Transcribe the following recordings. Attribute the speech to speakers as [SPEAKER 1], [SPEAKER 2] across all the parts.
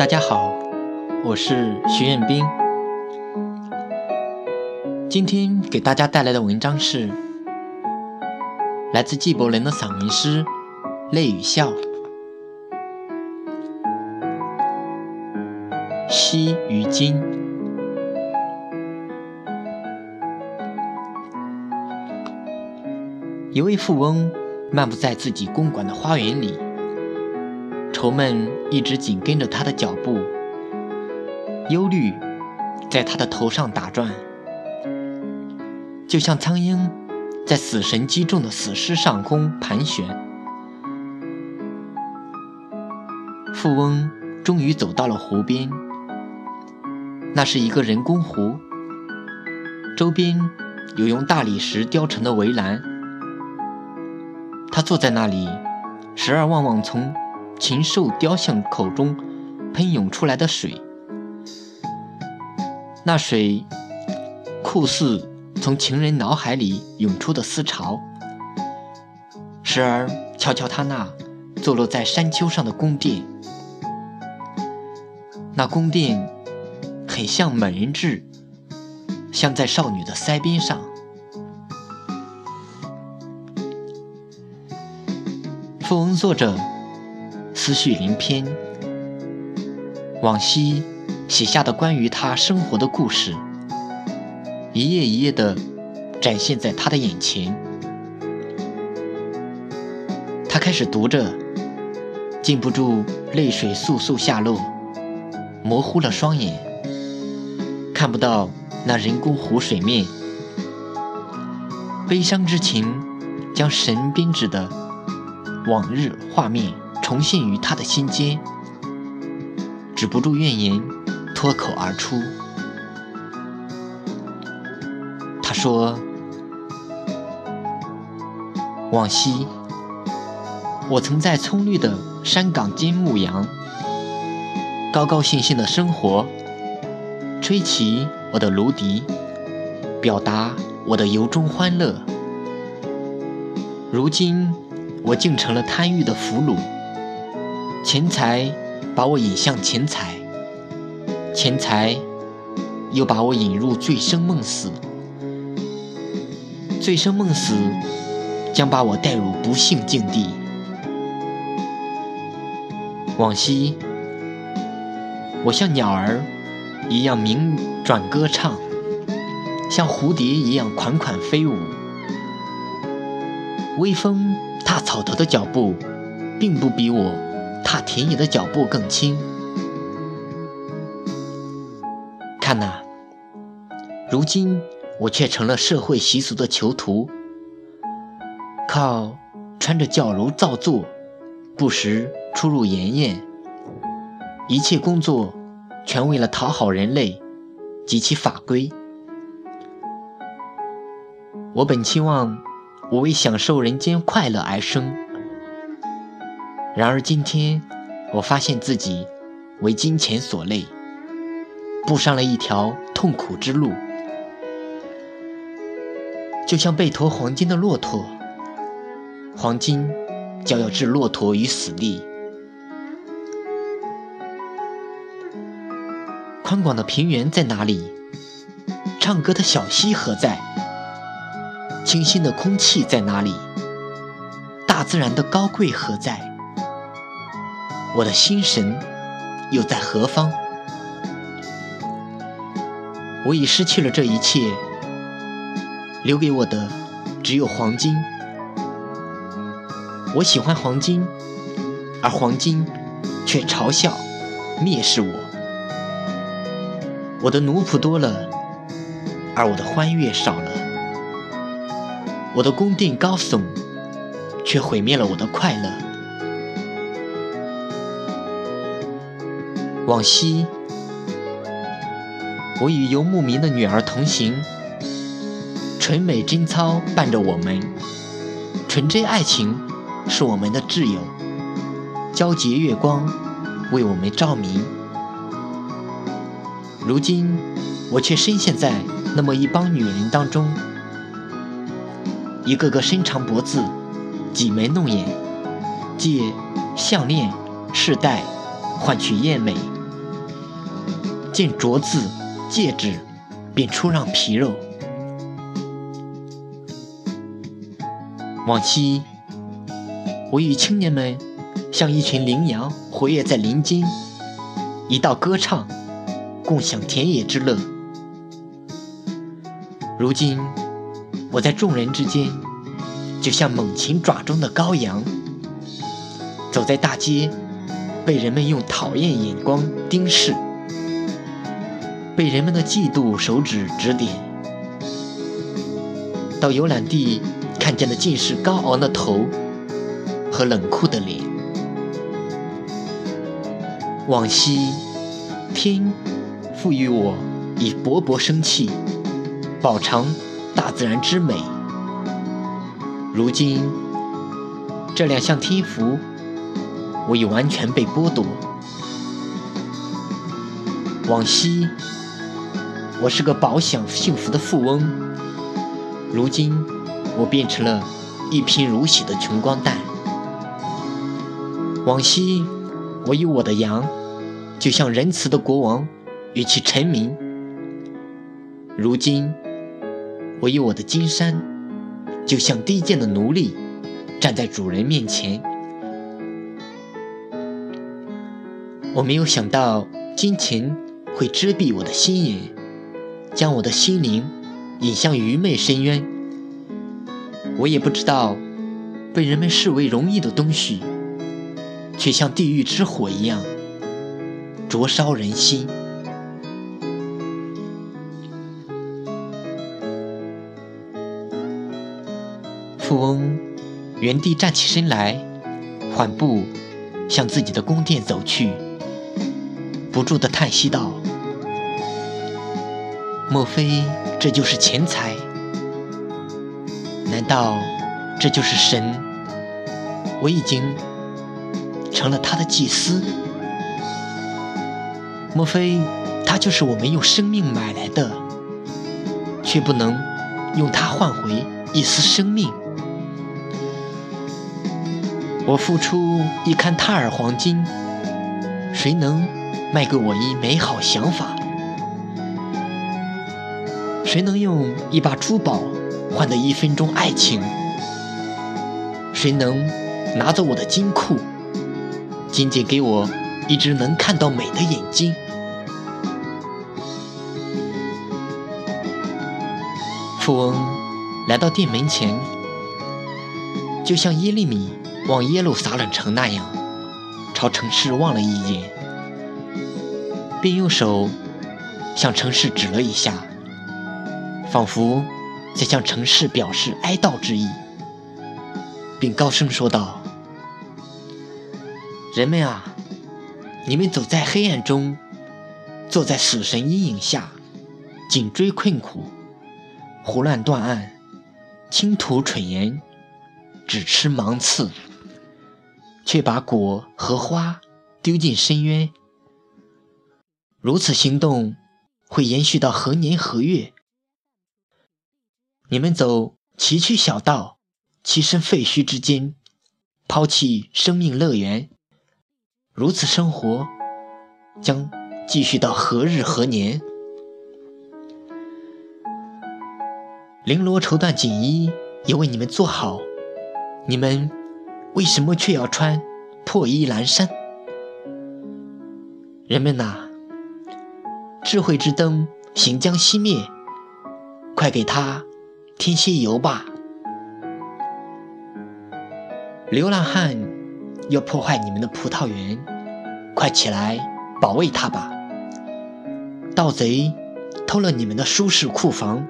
[SPEAKER 1] 大家好，我是徐彦斌。今天给大家带来的文章是来自纪伯伦的散文诗《泪与笑》。西与今，一位富翁漫步在自己公馆的花园里。愁闷一直紧跟着他的脚步，忧虑在他的头上打转，就像苍鹰在死神击中的死尸上空盘旋。富翁终于走到了湖边，那是一个人工湖，周边有用大理石雕成的围栏。他坐在那里，时而望望从。禽兽雕像口中喷涌出来的水，那水酷似从情人脑海里涌出的思潮；时而瞧瞧他那坐落在山丘上的宫殿，那宫殿很像美人痣，镶在少女的腮边上。富翁坐着。思绪连篇，往昔写下的关于他生活的故事，一页一页的展现在他的眼前。他开始读着，禁不住泪水簌簌下落，模糊了双眼，看不到那人工湖水面。悲伤之情将神编织的往日画面。重现于他的心间，止不住怨言脱口而出。他说：“往昔，我曾在葱绿的山岗间牧羊，高高兴兴的生活，吹起我的芦笛，表达我的由衷欢乐。如今，我竟成了贪欲的俘虏。”钱财把我引向钱财，钱财又把我引入醉生梦死，醉生梦死将把我带入不幸境地。往昔，我像鸟儿一样鸣转歌唱，像蝴蝶一样款款飞舞。微风踏草头的脚步，并不比我。踏田野的脚步更轻。看呐，如今我却成了社会习俗的囚徒，靠穿着矫揉造作，不时出入盐宴，一切工作全为了讨好人类及其法规。我本期望我为享受人间快乐而生。然而今天，我发现自己为金钱所累，步上了一条痛苦之路，就像背驮黄金的骆驼，黄金将要置骆驼于死地。宽广的平原在哪里？唱歌的小溪何在？清新的空气在哪里？大自然的高贵何在？我的心神又在何方？我已失去了这一切，留给我的只有黄金。我喜欢黄金，而黄金却嘲笑、蔑视我。我的奴仆多了，而我的欢悦少了。我的宫殿高耸，却毁灭了我的快乐。往昔，我与游牧民的女儿同行，纯美贞操伴着我们，纯真爱情是我们的挚友，皎洁月光为我们照明。如今，我却深陷在那么一帮女人当中，一个个伸长脖子，挤眉弄眼，借项链、饰带换取艳美。见镯子、戒指，便出让皮肉。往昔，我与青年们像一群羚羊，活跃在林间，一道歌唱，共享田野之乐。如今，我在众人之间，就像猛禽爪中的羔羊，走在大街，被人们用讨厌眼光盯视，被人们的嫉妒手指指点。到游览地。看见的尽是高昂的头和冷酷的脸。往昔，天赋予我以勃勃生气，饱尝大自然之美。如今，这两项天赋，我已完全被剥夺。往昔，我是个饱享幸福的富翁。如今。我变成了一贫如洗的穷光蛋。往昔，我与我的羊，就像仁慈的国王与其臣民；如今，我与我的金山，就像低贱的奴隶，站在主人面前。我没有想到，金钱会遮蔽我的心眼，将我的心灵引向愚昧深渊。我也不知道，被人们视为容易的东西，却像地狱之火一样灼烧人心。富翁原地站起身来，缓步向自己的宫殿走去，不住地叹息道：“莫非这就是钱财？”难道这就是神？我已经成了他的祭司。莫非他就是我们用生命买来的，却不能用它换回一丝生命？我付出一堪塔尔黄金，谁能卖给我一美好想法？谁能用一把珠宝？换得一分钟爱情，谁能拿走我的金库？仅仅给我一只能看到美的眼睛。富翁来到店门前，就像耶利米往耶路撒冷城那样，朝城市望了一眼，并用手向城市指了一下，仿佛。在向城市表示哀悼之意，并高声说道：“人们啊，你们走在黑暗中，坐在死神阴影下，颈椎困苦，胡乱断案，倾吐蠢言，只吃芒刺，却把果和花丢进深渊。如此行动会延续到何年何月？”你们走崎岖小道，栖身废墟之间，抛弃生命乐园，如此生活将继续到何日何年？绫罗绸缎锦衣也为你们做好，你们为什么却要穿破衣烂衫？人们呐，智慧之灯行将熄灭，快给他！听西游吧！流浪汉要破坏你们的葡萄园，快起来保卫他吧！盗贼偷了你们的舒适库房，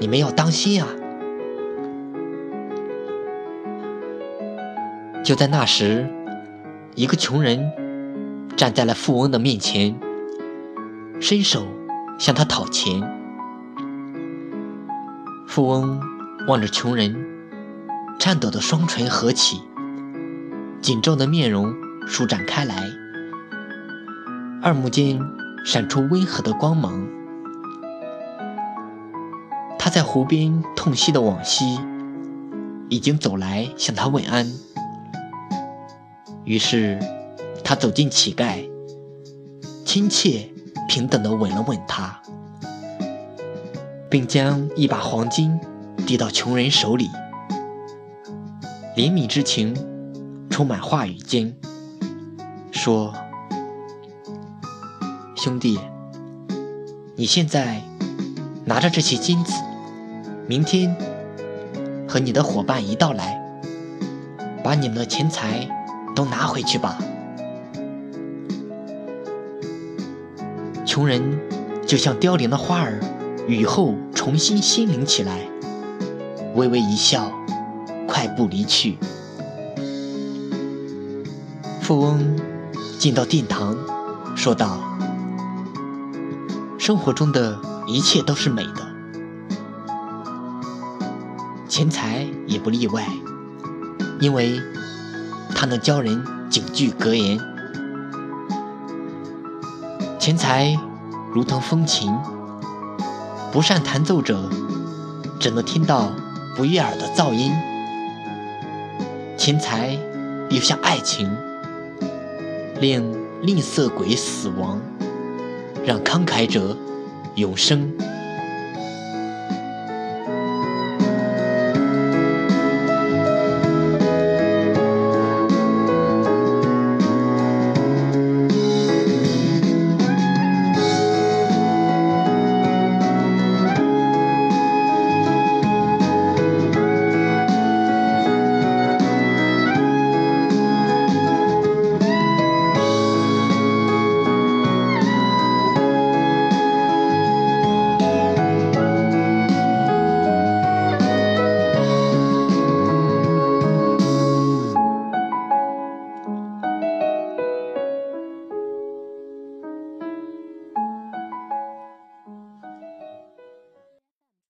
[SPEAKER 1] 你们要当心啊！就在那时，一个穷人站在了富翁的面前，伸手向他讨钱。富翁望着穷人，颤抖的双唇合起，紧皱的面容舒展开来，二目间闪出温和的光芒。他在湖边痛惜的往昔，已经走来向他问安。于是，他走进乞丐，亲切平等地吻了吻他，并将一把黄金递到穷人手里。怜悯之情充满话语间，说：“兄弟，你现在拿着这些金子，明天和你的伙伴一道来，把你们的钱财都拿回去吧。”穷人就像凋零的花儿，雨后重新心灵起来，微微一笑。快步离去。富翁进到殿堂，说道：“生活中的一切都是美的，钱财也不例外，因为它能教人警句格言。钱财如同风琴，不善弹奏者只能听到不悦耳的噪音。”钱财又像爱情，令吝啬鬼死亡，让慷慨者永生。